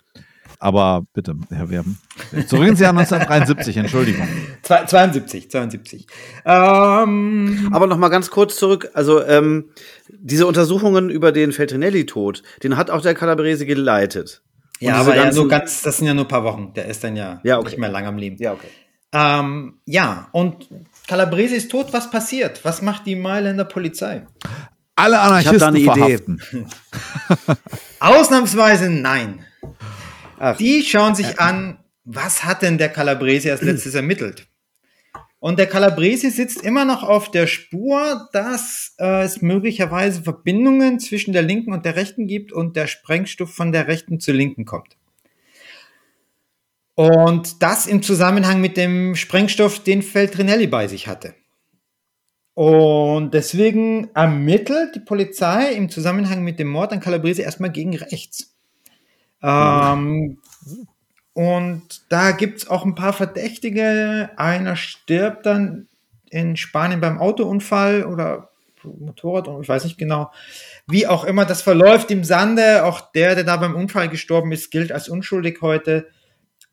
Aber bitte, Herr Werben. Zurück ins Jahr 1973, Entschuldigung. 72, 72. Ähm, Aber noch mal ganz kurz zurück. Also ähm, diese Untersuchungen über den Feltrinelli-Tod, den hat auch der Calabrese geleitet. Und ja, aber ja nur ganz, das sind ja nur ein paar Wochen. Der ist dann ja, ja okay. nicht mehr lang am Leben. Ja, okay. Ähm, ja, und Calabrese ist tot. Was passiert? Was macht die Mailänder Polizei? Alle Anarchisten ich eine Idee. Ausnahmsweise nein. Ach. Die schauen sich an, was hat denn der Calabresi als letztes ermittelt? Und der Calabresi sitzt immer noch auf der Spur, dass äh, es möglicherweise Verbindungen zwischen der linken und der rechten gibt und der Sprengstoff von der rechten zur linken kommt. Und das im Zusammenhang mit dem Sprengstoff, den Feltrinelli bei sich hatte. Und deswegen ermittelt die Polizei im Zusammenhang mit dem Mord an Calabresi erstmal gegen rechts. Ähm, und da gibt es auch ein paar Verdächtige. Einer stirbt dann in Spanien beim Autounfall oder Motorrad, ich weiß nicht genau. Wie auch immer, das verläuft im Sande. Auch der, der da beim Unfall gestorben ist, gilt als unschuldig heute.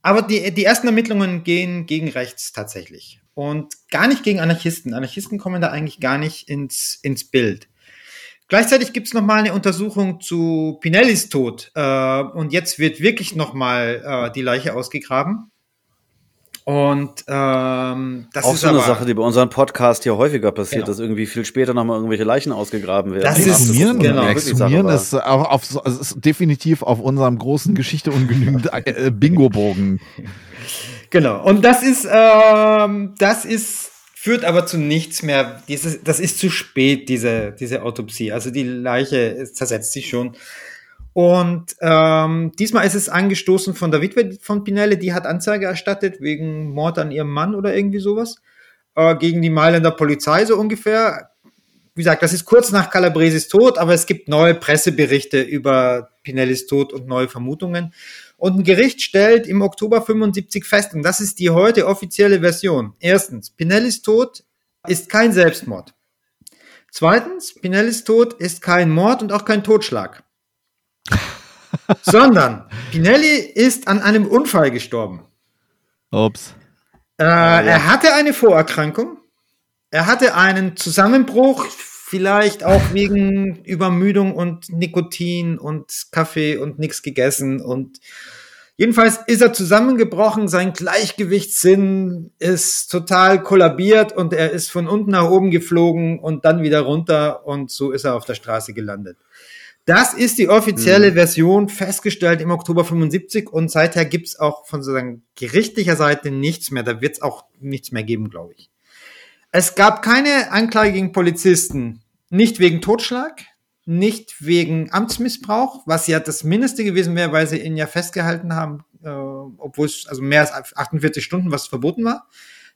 Aber die, die ersten Ermittlungen gehen gegen rechts tatsächlich. Und gar nicht gegen Anarchisten. Anarchisten kommen da eigentlich gar nicht ins, ins Bild. Gleichzeitig gibt es nochmal eine Untersuchung zu Pinellis Tod. Äh, und jetzt wird wirklich nochmal äh, die Leiche ausgegraben. Und ähm, das auch ist so eine Sache, die bei unserem Podcast hier häufiger passiert, genau. dass irgendwie viel später nochmal irgendwelche Leichen ausgegraben werden. Das, das ist, genau. genau. Exhumieren ist, auf, auf, also ist definitiv auf unserem großen Geschichte ungenügend äh, Bingo-Bogen. Genau. Und das ist, ähm, das ist führt aber zu nichts mehr. Dieses, das ist zu spät, diese, diese Autopsie. Also die Leiche zersetzt sich schon. Und ähm, diesmal ist es angestoßen von der Witwe von Pinelle, die hat Anzeige erstattet wegen Mord an ihrem Mann oder irgendwie sowas. Äh, gegen die Mailänder Polizei so ungefähr. Wie gesagt, das ist kurz nach Calabresis Tod, aber es gibt neue Presseberichte über Pinellis Tod und neue Vermutungen. Und ein Gericht stellt im Oktober 75 fest, und das ist die heute offizielle Version. Erstens, Pinellis Tod ist kein Selbstmord. Zweitens, Pinellis Tod ist kein Mord und auch kein Totschlag. Sondern Pinelli ist an einem Unfall gestorben. Ups. Äh, Er hatte eine Vorerkrankung. Er hatte einen Zusammenbruch Vielleicht auch wegen Übermüdung und Nikotin und Kaffee und nichts gegessen und jedenfalls ist er zusammengebrochen, sein Gleichgewichtssinn ist total kollabiert und er ist von unten nach oben geflogen und dann wieder runter und so ist er auf der Straße gelandet. Das ist die offizielle mhm. Version, festgestellt im Oktober 75 und seither gibt's auch von sozusagen gerichtlicher Seite nichts mehr. Da wird's auch nichts mehr geben, glaube ich. Es gab keine Anklage gegen Polizisten, nicht wegen Totschlag, nicht wegen Amtsmissbrauch, was ja das Mindeste gewesen wäre, weil sie ihn ja festgehalten haben, äh, obwohl es also mehr als 48 Stunden was verboten war.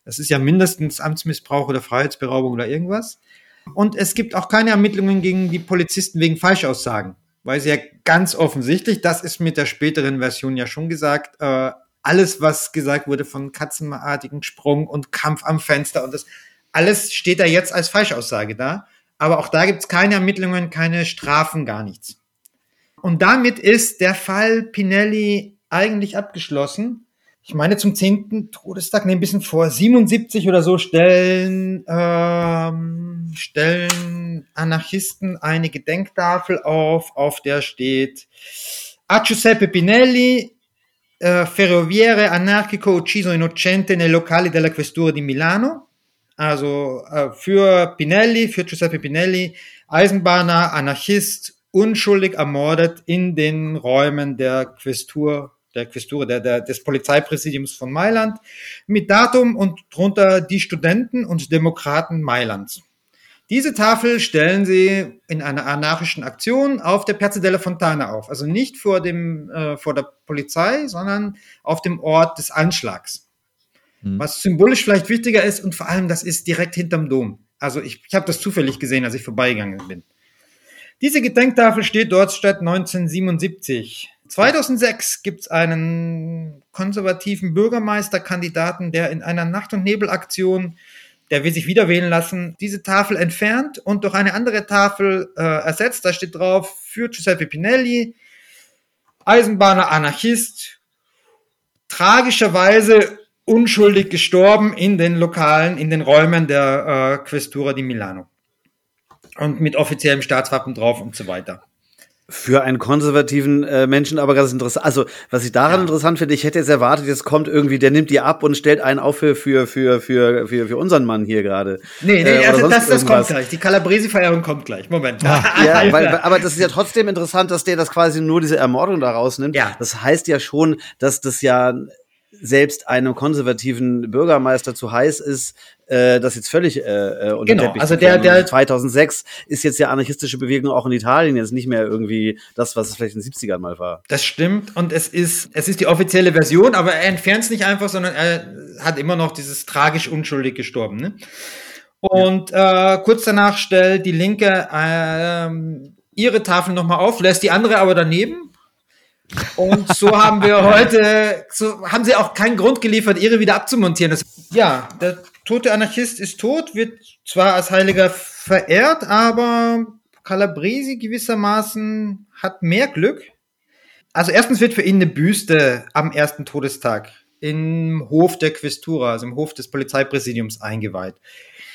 Das ist ja mindestens Amtsmissbrauch oder Freiheitsberaubung oder irgendwas. Und es gibt auch keine Ermittlungen gegen die Polizisten wegen Falschaussagen, weil sie ja ganz offensichtlich, das ist mit der späteren Version ja schon gesagt, äh, alles, was gesagt wurde von katzenartigen Sprung und Kampf am Fenster und das, alles steht da jetzt als Falschaussage da. Aber auch da gibt es keine Ermittlungen, keine Strafen, gar nichts. Und damit ist der Fall Pinelli eigentlich abgeschlossen. Ich meine, zum zehnten Todestag, ne, ein bisschen vor 77 oder so, stellen, ähm, stellen Anarchisten eine Gedenktafel auf, auf der steht A Giuseppe Pinelli, eh, ferroviere anarchico ucciso innocente nei locali della questura di Milano. Also äh, für Pinelli, für Giuseppe Pinelli, Eisenbahner, Anarchist, unschuldig ermordet in den Räumen der Questur, der Questur, der, der, des Polizeipräsidiums von Mailand, mit Datum und drunter die Studenten und Demokraten Mailands. Diese Tafel stellen sie in einer anarchischen Aktion auf der Piazza della Fontana auf. Also nicht vor, dem, äh, vor der Polizei, sondern auf dem Ort des Anschlags. Hm. Was symbolisch vielleicht wichtiger ist und vor allem, das ist direkt hinterm Dom. Also ich, ich habe das zufällig gesehen, als ich vorbeigegangen bin. Diese Gedenktafel steht dort seit 1977. 2006 gibt es einen konservativen Bürgermeisterkandidaten, der in einer Nacht- und Nebelaktion der will sich wieder wählen lassen, diese Tafel entfernt und durch eine andere Tafel äh, ersetzt. Da steht drauf, für Giuseppe Pinelli, Eisenbahner Anarchist, tragischerweise unschuldig gestorben in den Lokalen, in den Räumen der äh, Questura di Milano. Und mit offiziellem Staatswappen drauf und so weiter für einen konservativen äh, Menschen aber ganz interessant. Also, was ich daran ja. interessant finde, ich hätte jetzt erwartet, jetzt kommt irgendwie, der nimmt die ab und stellt einen auf für, für, für, für, für, für unseren Mann hier gerade. Nee, nee, äh, also das, das kommt gleich. Die Calabresi-Feierung kommt gleich. Moment. Ja, ja weil, aber das ist ja trotzdem interessant, dass der das quasi nur diese Ermordung da rausnimmt. Ja. Das heißt ja schon, dass das ja selbst einem konservativen Bürgermeister zu heiß ist, äh, das jetzt völlig äh, äh unter genau, Teppich also der, der 2006 ist jetzt ja anarchistische Bewegung auch in Italien jetzt nicht mehr irgendwie das, was es vielleicht in den 70ern mal war. Das stimmt und es ist es ist die offizielle Version, aber er entfernt es nicht einfach, sondern er hat immer noch dieses tragisch unschuldig gestorben. Ne? Und ja. äh, kurz danach stellt die Linke äh, ihre Tafel nochmal auf, lässt die andere aber daneben und so haben wir heute, so haben sie auch keinen Grund geliefert, ihre wieder abzumontieren. Das, ja, der tote Anarchist ist tot, wird zwar als Heiliger verehrt, aber Calabresi gewissermaßen hat mehr Glück. Also erstens wird für ihn eine Büste am ersten Todestag im Hof der Questura, also im Hof des Polizeipräsidiums eingeweiht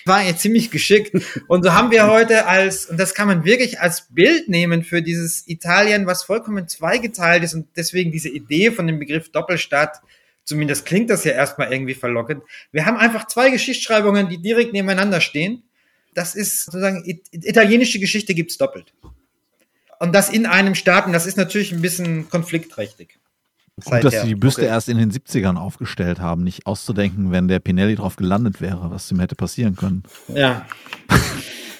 war ja ziemlich geschickt. Und so haben wir heute als, und das kann man wirklich als Bild nehmen für dieses Italien, was vollkommen zweigeteilt ist und deswegen diese Idee von dem Begriff Doppelstadt, zumindest klingt das ja erstmal irgendwie verlockend. Wir haben einfach zwei Geschichtsschreibungen, die direkt nebeneinander stehen. Das ist sozusagen, italienische Geschichte gibt's doppelt. Und das in einem Staat, und das ist natürlich ein bisschen konfliktträchtig. Gut, dass sie die Büste okay. erst in den 70ern aufgestellt haben, nicht auszudenken, wenn der Pinelli drauf gelandet wäre, was ihm hätte passieren können. Ja.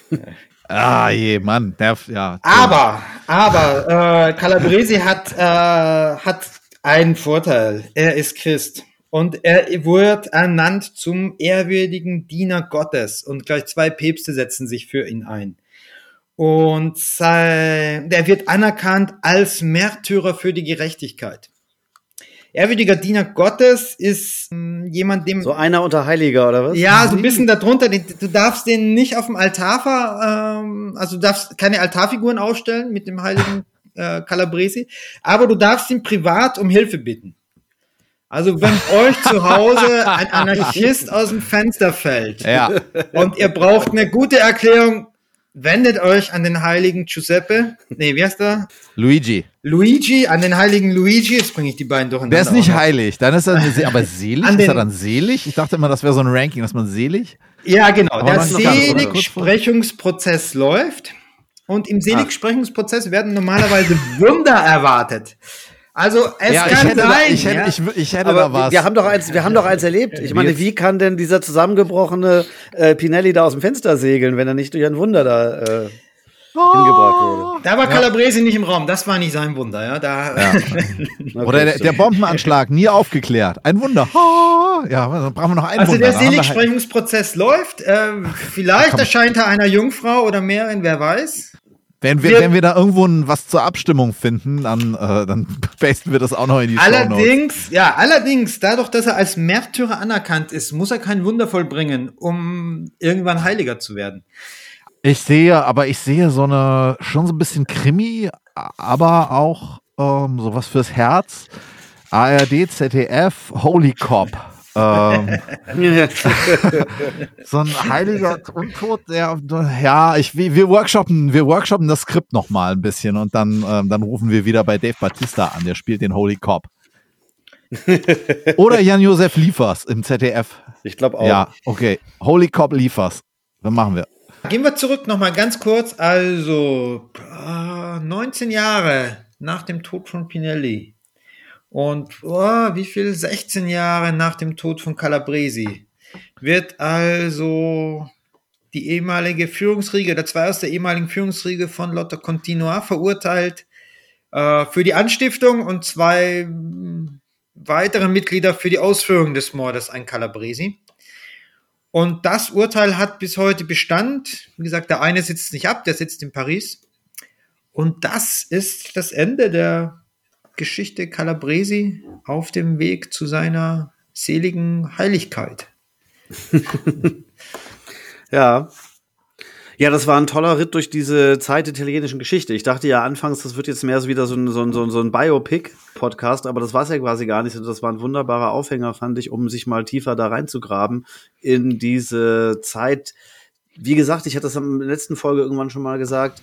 ah, je, Mann, nerv, ja. Aber, aber, äh, Calabresi hat, äh, hat einen Vorteil. Er ist Christ. Und er wird ernannt zum ehrwürdigen Diener Gottes. Und gleich zwei Päpste setzen sich für ihn ein. Und sein, der wird anerkannt als Märtyrer für die Gerechtigkeit. Ehrwürdiger Diener Gottes ist ähm, jemand, dem. So einer unter Heiliger, oder was? Ja, so ein bisschen darunter. Du darfst den nicht auf dem Altar, ver, ähm, also du darfst keine Altarfiguren aufstellen mit dem heiligen äh, Calabresi, aber du darfst ihn privat um Hilfe bitten. Also wenn euch zu Hause ein Anarchist aus dem Fenster fällt ja. und ihr braucht eine gute Erklärung, wendet euch an den heiligen Giuseppe. Nee, wie heißt er? Luigi. Luigi, an den heiligen Luigi. Jetzt bringe ich die beiden durcheinander. Der ist nicht heilig. Dann ist er, aber selig? ist er dann selig? Ich dachte immer, das wäre so ein Ranking, dass man selig. Ja, genau. Aber der Seligsprechungsprozess läuft. Und im Seligsprechungsprozess werden normalerweise Wunder erwartet. Also es ja, kann sein. Da, ich hätte, ja. ich, ich hätte Aber da was. Wir haben doch eins, wir haben doch eins erlebt. Ich meine, wie kann denn dieser zusammengebrochene äh, Pinelli da aus dem Fenster segeln, wenn er nicht durch ein Wunder da? Äh oh. hingebracht wurde. Da war Calabresi ja. nicht im Raum, das war nicht sein Wunder, ja. Da Oder der, der, Bombenanschlag, nie aufgeklärt. Ein Wunder. Oh. Ja, dann brauchen wir noch ein also Wunder. Also der Seligsprechungsprozess läuft. Äh, vielleicht erscheint er einer Jungfrau oder mehreren, wer weiß. Wenn wir, wir, wenn wir da irgendwo was zur Abstimmung finden, dann, äh, dann pasten wir das auch noch in die Allerdings, ja, allerdings, dadurch, dass er als Märtyrer anerkannt ist, muss er kein Wunder vollbringen, um irgendwann Heiliger zu werden. Ich sehe, aber ich sehe so eine, schon so ein bisschen Krimi, aber auch ähm, sowas fürs Herz. ARD, ZDF, Holy Cop ähm, so ein heiliger Untot, der, ja, ich, wir workshoppen, wir workshoppen das Skript noch mal ein bisschen und dann, ähm, dann rufen wir wieder bei Dave Batista an, der spielt den Holy Cop. Oder Jan-Josef Liefers im ZDF. Ich glaube auch. Ja, okay. Holy Cop Liefers. Dann machen wir. Gehen wir zurück noch mal ganz kurz. Also, 19 Jahre nach dem Tod von Pinelli und oh, wie viel? 16 Jahre nach dem Tod von Calabresi wird also die ehemalige Führungsriege, der zwei aus der ehemaligen Führungsriege von Lotte Continua verurteilt äh, für die Anstiftung und zwei weitere Mitglieder für die Ausführung des Mordes an Calabresi. Und das Urteil hat bis heute Bestand. Wie gesagt, der eine sitzt nicht ab, der sitzt in Paris. Und das ist das Ende der Geschichte Calabresi auf dem Weg zu seiner seligen Heiligkeit. ja. Ja, das war ein toller Ritt durch diese Zeit italienischen Geschichte. Ich dachte ja anfangs, das wird jetzt mehr so wieder so ein, so ein, so ein Biopic-Podcast, aber das war es ja quasi gar nicht. Das war ein wunderbarer Aufhänger, fand ich, um sich mal tiefer da reinzugraben in diese Zeit. Wie gesagt, ich hatte das in der letzten Folge irgendwann schon mal gesagt,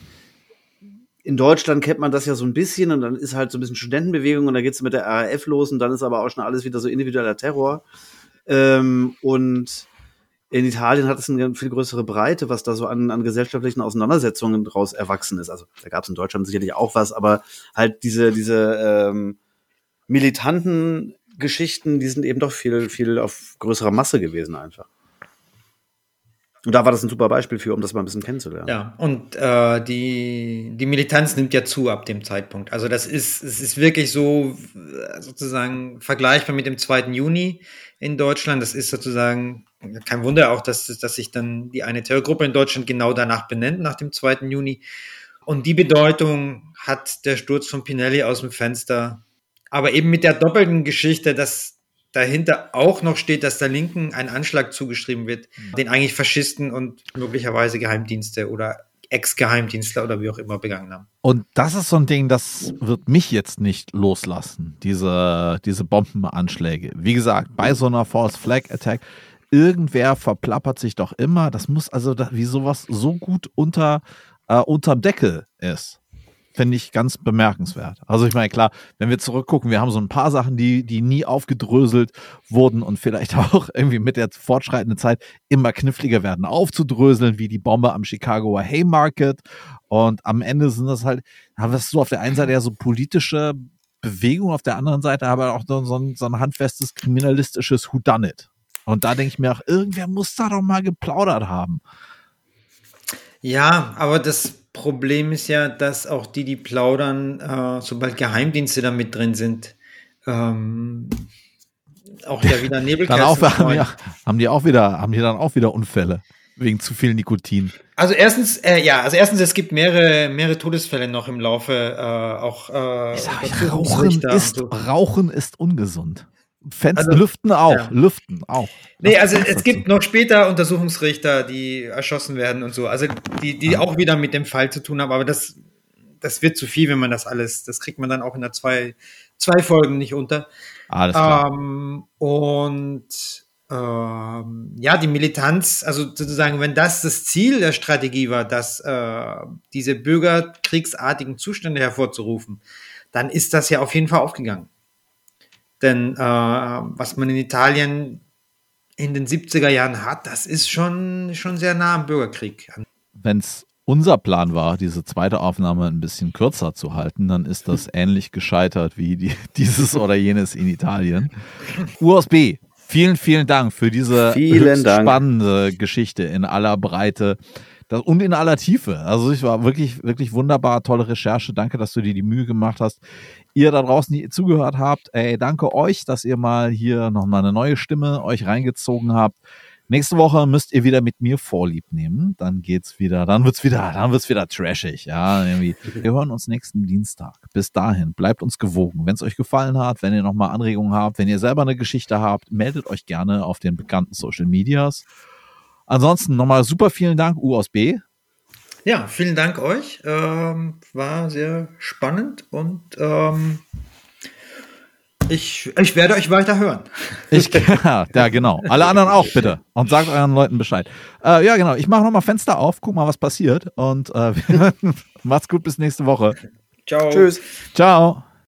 in Deutschland kennt man das ja so ein bisschen und dann ist halt so ein bisschen Studentenbewegung und dann geht's mit der RAF los und dann ist aber auch schon alles wieder so individueller Terror. Ähm, und in Italien hat es eine viel größere Breite, was da so an, an gesellschaftlichen Auseinandersetzungen daraus erwachsen ist. Also da gab es in Deutschland sicherlich auch was, aber halt diese, diese ähm, militanten Geschichten, die sind eben doch viel, viel auf größerer Masse gewesen einfach. Und da war das ein super Beispiel für, um das mal ein bisschen kennenzulernen. Ja, und äh, die, die Militanz nimmt ja zu ab dem Zeitpunkt. Also das ist, es ist wirklich so äh, sozusagen vergleichbar mit dem 2. Juni in Deutschland. Das ist sozusagen kein Wunder auch, dass, dass sich dann die eine Terrorgruppe in Deutschland genau danach benennt, nach dem 2. Juni. Und die Bedeutung hat der Sturz von Pinelli aus dem Fenster. Aber eben mit der doppelten Geschichte, dass dahinter auch noch steht, dass der Linken ein Anschlag zugeschrieben wird, mhm. den eigentlich Faschisten und möglicherweise Geheimdienste oder Ex-Geheimdienstler oder wie auch immer begangen haben. Und das ist so ein Ding, das wird mich jetzt nicht loslassen, diese, diese Bombenanschläge. Wie gesagt, bei so einer False Flag Attack, irgendwer verplappert sich doch immer. Das muss also, wie sowas so gut unter, äh, unterm Deckel ist finde ich ganz bemerkenswert. Also ich meine, klar, wenn wir zurückgucken, wir haben so ein paar Sachen, die, die nie aufgedröselt wurden und vielleicht auch irgendwie mit der fortschreitenden Zeit immer kniffliger werden aufzudröseln, wie die Bombe am Chicagoer Haymarket. Und am Ende sind das halt, haben wir so auf der einen Seite ja so politische Bewegung, auf der anderen Seite aber auch so ein, so ein handfestes kriminalistisches Whodunit. Und da denke ich mir auch, irgendwer muss da doch mal geplaudert haben. Ja, aber das Problem ist ja, dass auch die, die plaudern, äh, sobald Geheimdienste da mit drin sind, ähm, auch ja wieder Nebelkerzen. haben, die, haben die auch wieder, haben die dann auch wieder Unfälle wegen zu viel Nikotin? Also erstens, äh, ja, also erstens, es gibt mehrere, mehrere Todesfälle noch im Laufe, äh, auch äh, ich sag, Rauchen, ist, so. Rauchen ist ungesund. Fenster, also, Lüften auch, ja. Lüften auch. Nee, also es gibt noch später Untersuchungsrichter, die erschossen werden und so, also die, die auch wieder mit dem Fall zu tun haben, aber das, das wird zu viel, wenn man das alles, das kriegt man dann auch in der zwei, zwei Folgen nicht unter. Alles klar. Ähm, und ähm, ja, die Militanz, also sozusagen, wenn das das Ziel der Strategie war, dass äh, diese bürgerkriegsartigen Zustände hervorzurufen, dann ist das ja auf jeden Fall aufgegangen. Denn äh, was man in Italien in den 70er Jahren hat, das ist schon, schon sehr nah am Bürgerkrieg. Wenn es unser Plan war, diese zweite Aufnahme ein bisschen kürzer zu halten, dann ist das ähnlich gescheitert wie die, dieses oder jenes in Italien. USB, vielen, vielen Dank für diese vielen spannende Geschichte in aller Breite Das, und in aller Tiefe. Also es war wirklich, wirklich wunderbar, tolle Recherche. Danke, dass du dir die Mühe gemacht hast. Ihr da draußen, die zugehört habt, ey, danke euch, dass ihr mal hier nochmal eine neue Stimme euch reingezogen habt. Nächste Woche müsst ihr wieder mit mir Vorlieb nehmen. Dann geht's wieder, dann wird's wieder, dann wird's wieder trashig. Ja, irgendwie. Wir hören uns nächsten Dienstag. Bis dahin, bleibt uns gewogen. Wenn es euch gefallen hat, wenn ihr nochmal Anregungen habt, wenn ihr selber eine Geschichte habt, meldet euch gerne auf den bekannten Social Medias. Ansonsten nochmal super vielen Dank, U aus B. Ja, vielen Dank euch. Ähm, war sehr spannend und ähm, ich, ich werde euch weiter hören. Ich, ja, ja, genau. Alle anderen auch bitte. Und sagt euren Leuten Bescheid. Äh, ja, genau. Ich mache nochmal Fenster auf, guck mal, was passiert. Und äh, macht's gut bis nächste Woche. Ciao. Tschüss. Ciao.